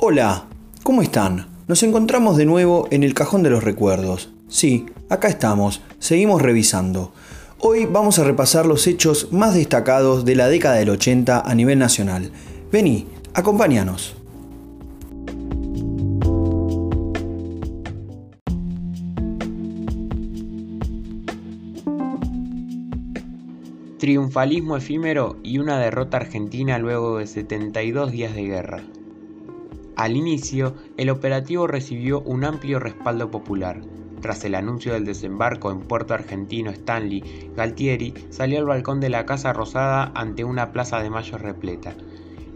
Hola, ¿cómo están? Nos encontramos de nuevo en el cajón de los recuerdos. Sí, acá estamos, seguimos revisando. Hoy vamos a repasar los hechos más destacados de la década del 80 a nivel nacional. Vení, acompáñanos. Triunfalismo efímero y una derrota argentina luego de 72 días de guerra. Al inicio, el operativo recibió un amplio respaldo popular. Tras el anuncio del desembarco en Puerto Argentino Stanley, Galtieri salió al balcón de la Casa Rosada ante una plaza de mayo repleta.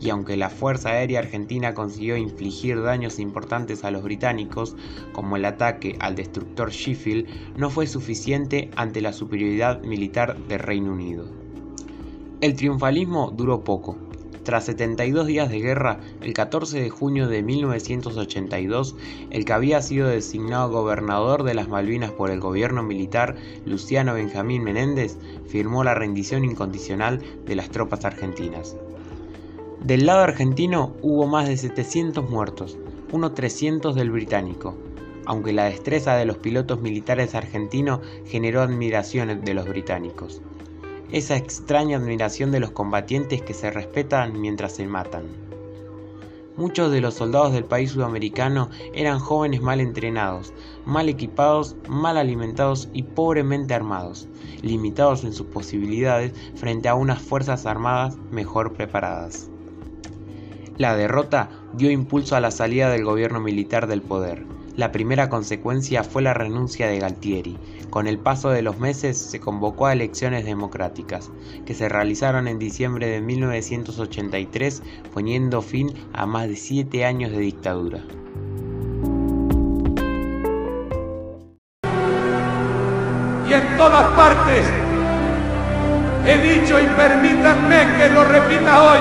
Y aunque la Fuerza Aérea Argentina consiguió infligir daños importantes a los británicos, como el ataque al destructor Sheffield, no fue suficiente ante la superioridad militar del Reino Unido. El triunfalismo duró poco, tras 72 días de guerra, el 14 de junio de 1982, el que había sido designado gobernador de las Malvinas por el gobierno militar, Luciano Benjamín Menéndez, firmó la rendición incondicional de las tropas argentinas. Del lado argentino hubo más de 700 muertos, unos 300 del británico, aunque la destreza de los pilotos militares argentinos generó admiración de los británicos esa extraña admiración de los combatientes que se respetan mientras se matan. Muchos de los soldados del país sudamericano eran jóvenes mal entrenados, mal equipados, mal alimentados y pobremente armados, limitados en sus posibilidades frente a unas fuerzas armadas mejor preparadas. La derrota dio impulso a la salida del gobierno militar del poder, la primera consecuencia fue la renuncia de Galtieri. Con el paso de los meses se convocó a elecciones democráticas, que se realizaron en diciembre de 1983, poniendo fin a más de siete años de dictadura. Y en todas partes he dicho y permítanme que lo repita hoy,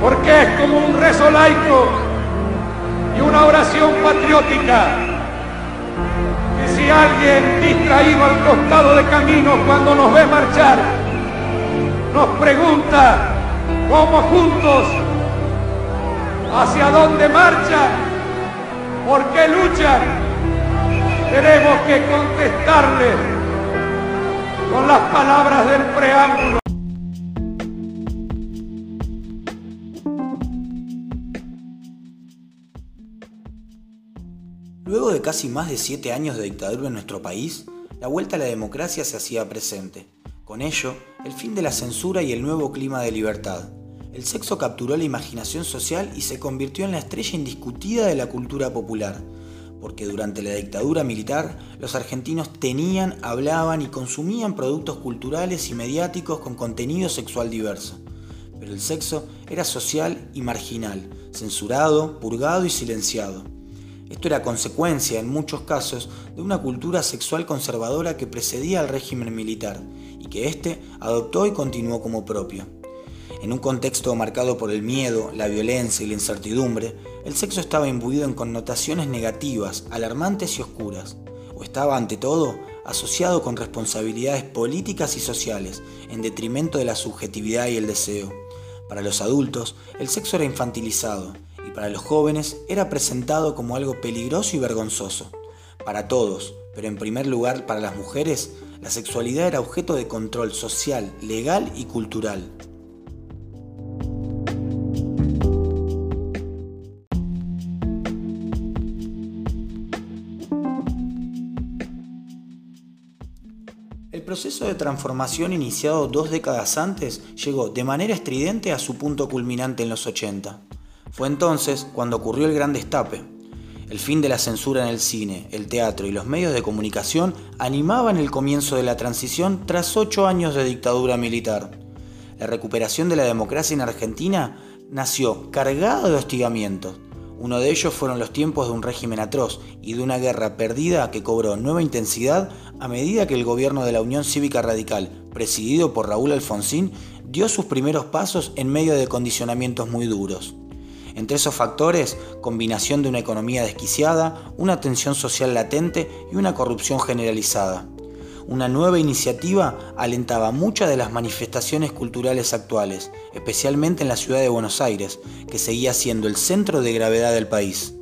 porque es como un rezo laico una oración patriótica. Que si alguien distraído al costado de camino cuando nos ve marchar, nos pregunta cómo juntos, hacia dónde marchan, por qué luchan, tenemos que contestarle con las palabras del preámbulo. Casi más de siete años de dictadura en nuestro país, la vuelta a la democracia se hacía presente. Con ello, el fin de la censura y el nuevo clima de libertad. El sexo capturó la imaginación social y se convirtió en la estrella indiscutida de la cultura popular, porque durante la dictadura militar los argentinos tenían, hablaban y consumían productos culturales y mediáticos con contenido sexual diverso. Pero el sexo era social y marginal, censurado, purgado y silenciado. Esto era consecuencia, en muchos casos, de una cultura sexual conservadora que precedía al régimen militar y que éste adoptó y continuó como propio. En un contexto marcado por el miedo, la violencia y la incertidumbre, el sexo estaba imbuido en connotaciones negativas, alarmantes y oscuras, o estaba ante todo asociado con responsabilidades políticas y sociales, en detrimento de la subjetividad y el deseo. Para los adultos, el sexo era infantilizado, para los jóvenes era presentado como algo peligroso y vergonzoso. Para todos, pero en primer lugar para las mujeres, la sexualidad era objeto de control social, legal y cultural. El proceso de transformación iniciado dos décadas antes llegó de manera estridente a su punto culminante en los 80. Fue entonces cuando ocurrió el gran destape. El fin de la censura en el cine, el teatro y los medios de comunicación animaban el comienzo de la transición tras ocho años de dictadura militar. La recuperación de la democracia en Argentina nació cargada de hostigamientos. Uno de ellos fueron los tiempos de un régimen atroz y de una guerra perdida que cobró nueva intensidad a medida que el gobierno de la Unión Cívica Radical, presidido por Raúl Alfonsín, dio sus primeros pasos en medio de condicionamientos muy duros. Entre esos factores, combinación de una economía desquiciada, una tensión social latente y una corrupción generalizada. una nueva iniciativa alentaba muchas de las manifestaciones culturales actuales, especialmente en la ciudad de Buenos Aires, que seguía siendo el centro de gravedad del país.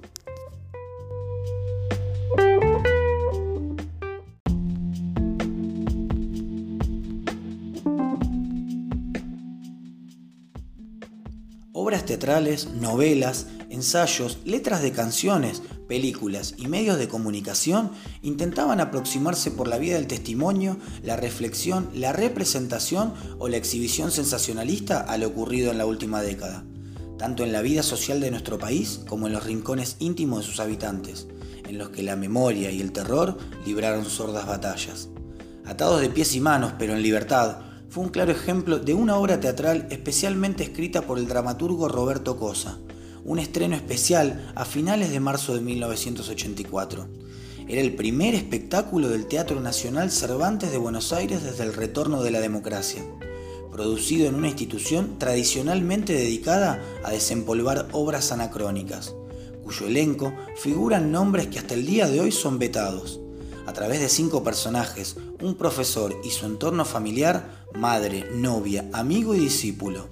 Teatrales, novelas, ensayos, letras de canciones, películas y medios de comunicación intentaban aproximarse por la vía del testimonio, la reflexión, la representación o la exhibición sensacionalista a lo ocurrido en la última década, tanto en la vida social de nuestro país como en los rincones íntimos de sus habitantes, en los que la memoria y el terror libraron sordas batallas. Atados de pies y manos, pero en libertad, fue un claro ejemplo de una obra teatral especialmente escrita por el dramaturgo Roberto Cosa, un estreno especial a finales de marzo de 1984. Era el primer espectáculo del Teatro Nacional Cervantes de Buenos Aires desde el retorno de la democracia, producido en una institución tradicionalmente dedicada a desempolvar obras anacrónicas, cuyo elenco figuran nombres que hasta el día de hoy son vetados a través de cinco personajes, un profesor y su entorno familiar, madre, novia, amigo y discípulo,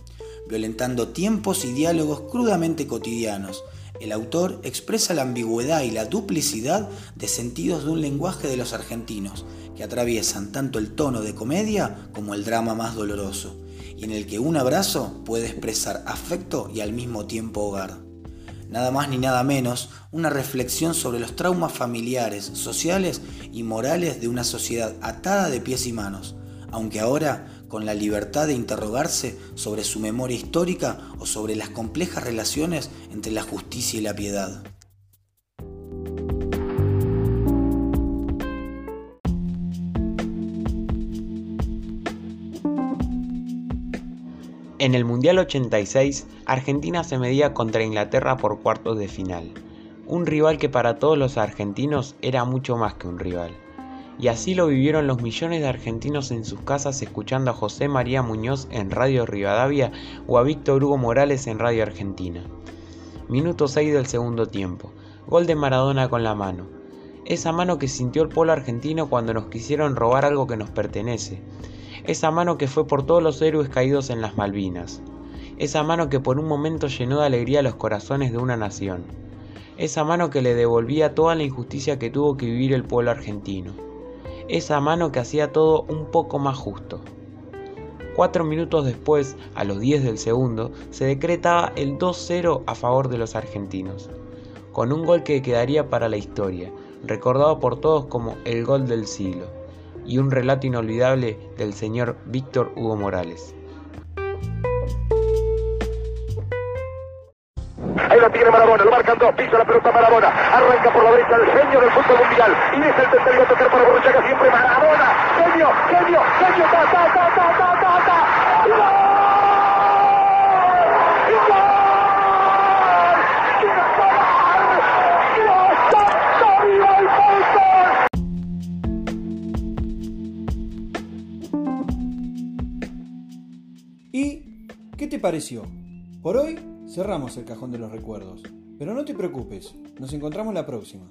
violentando tiempos y diálogos crudamente cotidianos. El autor expresa la ambigüedad y la duplicidad de sentidos de un lenguaje de los argentinos, que atraviesan tanto el tono de comedia como el drama más doloroso, y en el que un abrazo puede expresar afecto y al mismo tiempo hogar nada más ni nada menos, una reflexión sobre los traumas familiares, sociales y morales de una sociedad atada de pies y manos, aunque ahora con la libertad de interrogarse sobre su memoria histórica o sobre las complejas relaciones entre la justicia y la piedad. En el Mundial 86, Argentina se medía contra Inglaterra por cuartos de final, un rival que para todos los argentinos era mucho más que un rival. Y así lo vivieron los millones de argentinos en sus casas escuchando a José María Muñoz en Radio Rivadavia o a Víctor Hugo Morales en Radio Argentina. Minuto 6 del segundo tiempo. Gol de Maradona con la mano. Esa mano que sintió el pueblo argentino cuando nos quisieron robar algo que nos pertenece esa mano que fue por todos los héroes caídos en las Malvinas, esa mano que por un momento llenó de alegría los corazones de una nación, esa mano que le devolvía toda la injusticia que tuvo que vivir el pueblo argentino, esa mano que hacía todo un poco más justo. Cuatro minutos después, a los 10 del segundo, se decretaba el 2-0 a favor de los argentinos, con un gol que quedaría para la historia, recordado por todos como el gol del siglo y un relato inolvidable del señor Víctor Hugo Morales. Ahí lo tiene Marabona, lo marcan dos, pisa la pelota Marabona, arranca por la derecha el genio del fútbol mundial y deja el tercero a tocar para Borruchaga siempre Marabona, genio, genio, genio, ta, ta, ta, ta, ta, ta. ¿Qué te pareció? Por hoy cerramos el cajón de los recuerdos, pero no te preocupes, nos encontramos la próxima.